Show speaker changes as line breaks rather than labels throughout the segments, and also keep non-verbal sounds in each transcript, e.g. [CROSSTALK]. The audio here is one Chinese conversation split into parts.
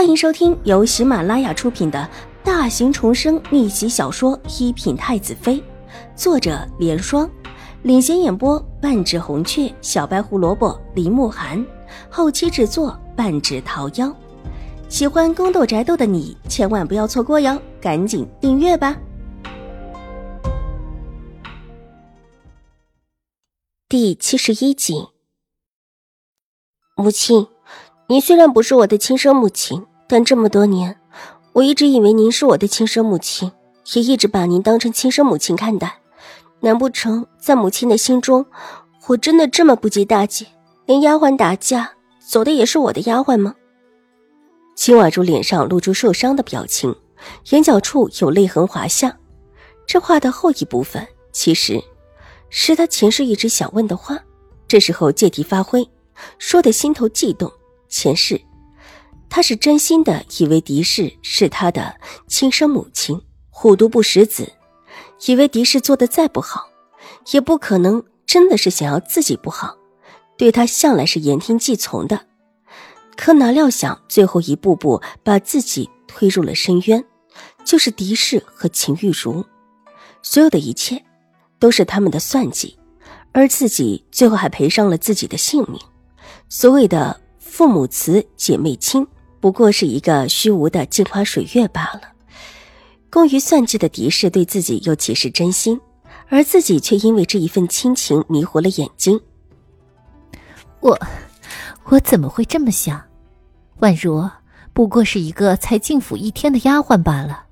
欢迎收听由喜马拉雅出品的大型重生逆袭小说《一品太子妃》，作者：莲霜，领衔演播：半指红雀、小白胡萝卜、林慕寒，后期制作：半指桃夭。喜欢宫斗宅斗的你千万不要错过哟，赶紧订阅吧！第七十一集，母亲。您虽然不是我的亲生母亲，但这么多年，我一直以为您是我的亲生母亲，也一直把您当成亲生母亲看待。难不成在母亲的心中，我真的这么不及大姐，连丫鬟打架走的也是我的丫鬟吗？秦婉如脸上露出受伤的表情，眼角处有泪痕滑下。这话的后一部分，其实是他前世一直想问的话，这时候借题发挥，说的心头悸动。前世，他是真心的以为狄氏是他的亲生母亲，虎毒不食子，以为狄氏做的再不好，也不可能真的是想要自己不好，对他向来是言听计从的。可哪料想，最后一步步把自己推入了深渊，就是狄氏和秦玉茹，所有的一切都是他们的算计，而自己最后还赔上了自己的性命。所谓的。父母慈，姐妹亲，不过是一个虚无的镜花水月罢了。工于算计的狄氏对自己又岂是真心？而自己却因为这一份亲情迷糊了眼睛。
我，我怎么会这么想？宛如不过是一个才进府一天的丫鬟罢了。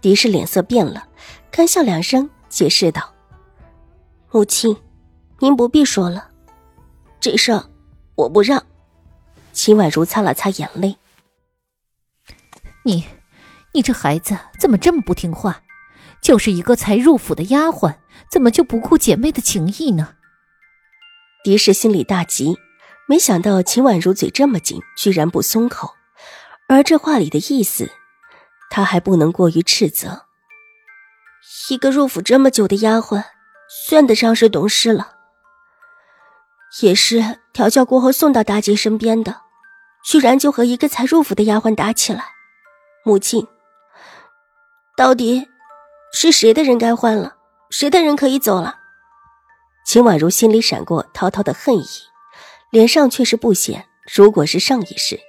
狄氏脸色变了，干笑两声，解释道：“母亲，您不必说了，这事我不让。”秦婉如擦了擦眼泪：“
你，你这孩子怎么这么不听话？就是一个才入府的丫鬟，怎么就不顾姐妹的情谊呢？”
狄氏心里大急，没想到秦婉如嘴这么紧，居然不松口。而这话里的意思，他还不能过于斥责。一个入府这么久的丫鬟，算得上是懂事了，也是调教过后送到大姐身边的。居然就和一个才入府的丫鬟打起来，母亲，到底是谁的人该换了，谁的人可以走了？秦婉如心里闪过滔滔的恨意，脸上却是不显。如果是上一世，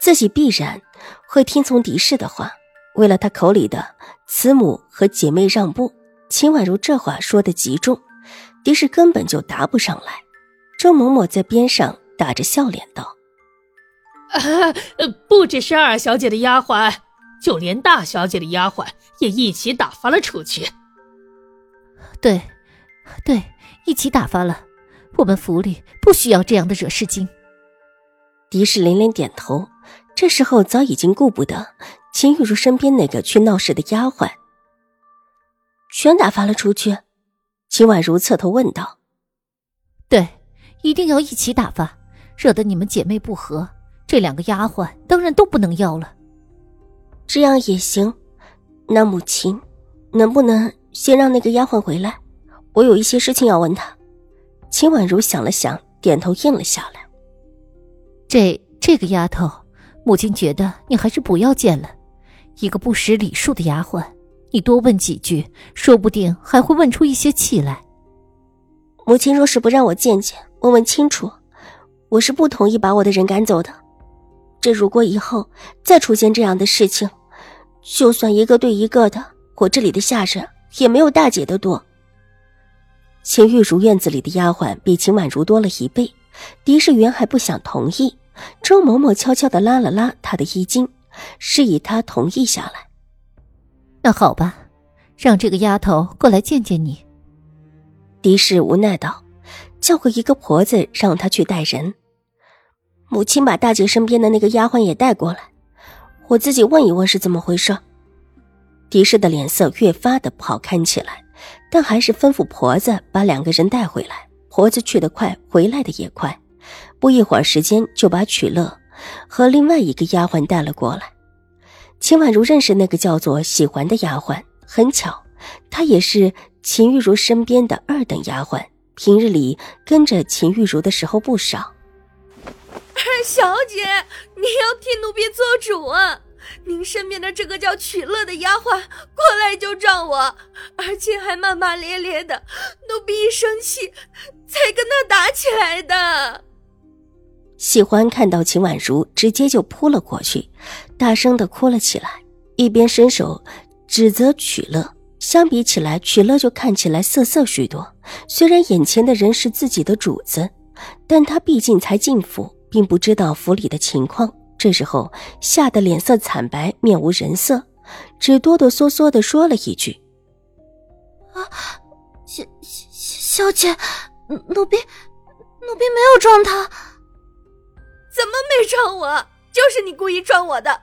自己必然会听从狄氏的话，为了他口里的慈母和姐妹让步。秦婉如这话说的极重，狄氏根本就答不上来。周嬷嬷在边上打着笑脸道。
啊，[LAUGHS] 不只是二小姐的丫鬟，就连大小姐的丫鬟也一起打发了出去。
对，对，一起打发了。我们府里不需要这样的惹事精。
狄氏连连点头。这时候早已经顾不得秦玉茹身边那个去闹事的丫鬟，全打发了出去。秦婉如侧头问道：“
对，一定要一起打发，惹得你们姐妹不和。”这两个丫鬟当然都不能要了，
这样也行。那母亲，能不能先让那个丫鬟回来？我有一些事情要问她。秦婉如想了想，点头应了下来。
这这个丫头，母亲觉得你还是不要见了。一个不识礼数的丫鬟，你多问几句，说不定还会问出一些气来。
母亲若是不让我见见，问问清楚，我是不同意把我的人赶走的。这如果以后再出现这样的事情，就算一个对一个的，我这里的下人也没有大姐的多。秦玉茹院子里的丫鬟比秦婉如多了一倍，狄世元还不想同意。周嬷嬷悄悄的拉了拉她的衣襟，示意她同意下来。
那好吧，让这个丫头过来见见你。
狄氏无奈道：“叫过一个婆子，让她去带人。”母亲把大姐身边的那个丫鬟也带过来，我自己问一问是怎么回事。狄氏的脸色越发的不好看起来，但还是吩咐婆子把两个人带回来。婆子去得快，回来的也快，不一会儿时间就把曲乐和另外一个丫鬟带了过来。秦婉如认识那个叫做喜欢的丫鬟，很巧，她也是秦玉茹身边的二等丫鬟，平日里跟着秦玉茹的时候不少。
二 [LAUGHS]
小姐，你要替奴婢做主啊！您身边的这个叫曲乐的丫鬟过来就撞我，而且还骂骂咧咧的，奴婢一生气才跟他打起来的。
喜欢看到秦婉如直接就扑了过去，大声的哭了起来，一边伸手指责曲乐。相比起来，曲乐就看起来瑟瑟许多。虽然眼前的人是自己的主子，但他毕竟才进府，并不知道府里的情况。这时候吓得脸色惨白，面无人色，只哆哆嗦嗦的说了一句：“
啊，小小姐，奴婢奴婢没有撞他。怎么没撞我？就是你故意撞我的。”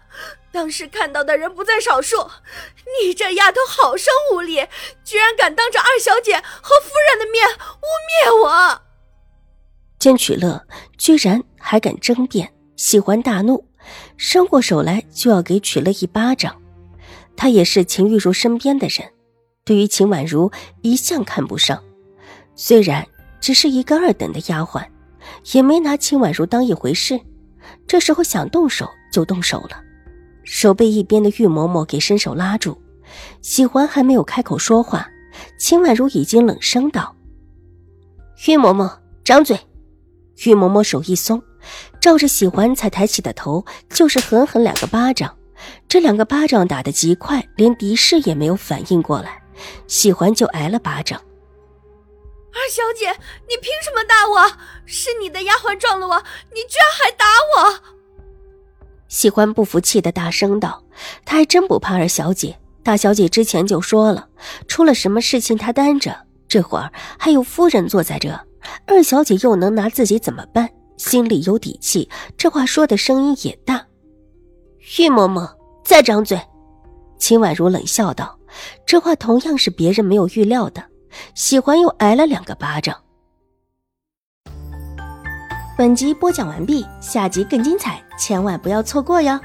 当时看到的人不在少数，你这丫头好生无礼，居然敢当着二小姐和夫人的面污蔑我！
见曲乐居然还敢争辩，喜欢大怒，伸过手来就要给曲乐一巴掌。他也是秦玉茹身边的人，对于秦婉如一向看不上，虽然只是一个二等的丫鬟，也没拿秦婉如当一回事。这时候想动手就动手了。手被一边的玉嬷嬷给伸手拉住，喜欢还没有开口说话，秦婉如已经冷声道：“玉嬷嬷，张嘴！”玉嬷嬷手一松，照着喜欢才抬起的头就是狠狠两个巴掌。这两个巴掌打得极快，连狄氏也没有反应过来，喜欢就挨了巴掌。
二小姐，你凭什么打我？是你的丫鬟撞了我，你居然还打我！
喜欢不服气的大声道：“他还真不怕二小姐。大小姐之前就说了，出了什么事情她担着。这会儿还有夫人坐在这，二小姐又能拿自己怎么办？心里有底气。这话说的声音也大。”玉嬷嬷再张嘴，秦婉如冷笑道：“这话同样是别人没有预料的。”喜欢又挨了两个巴掌。本集播讲完毕，下集更精彩，千万不要错过哟！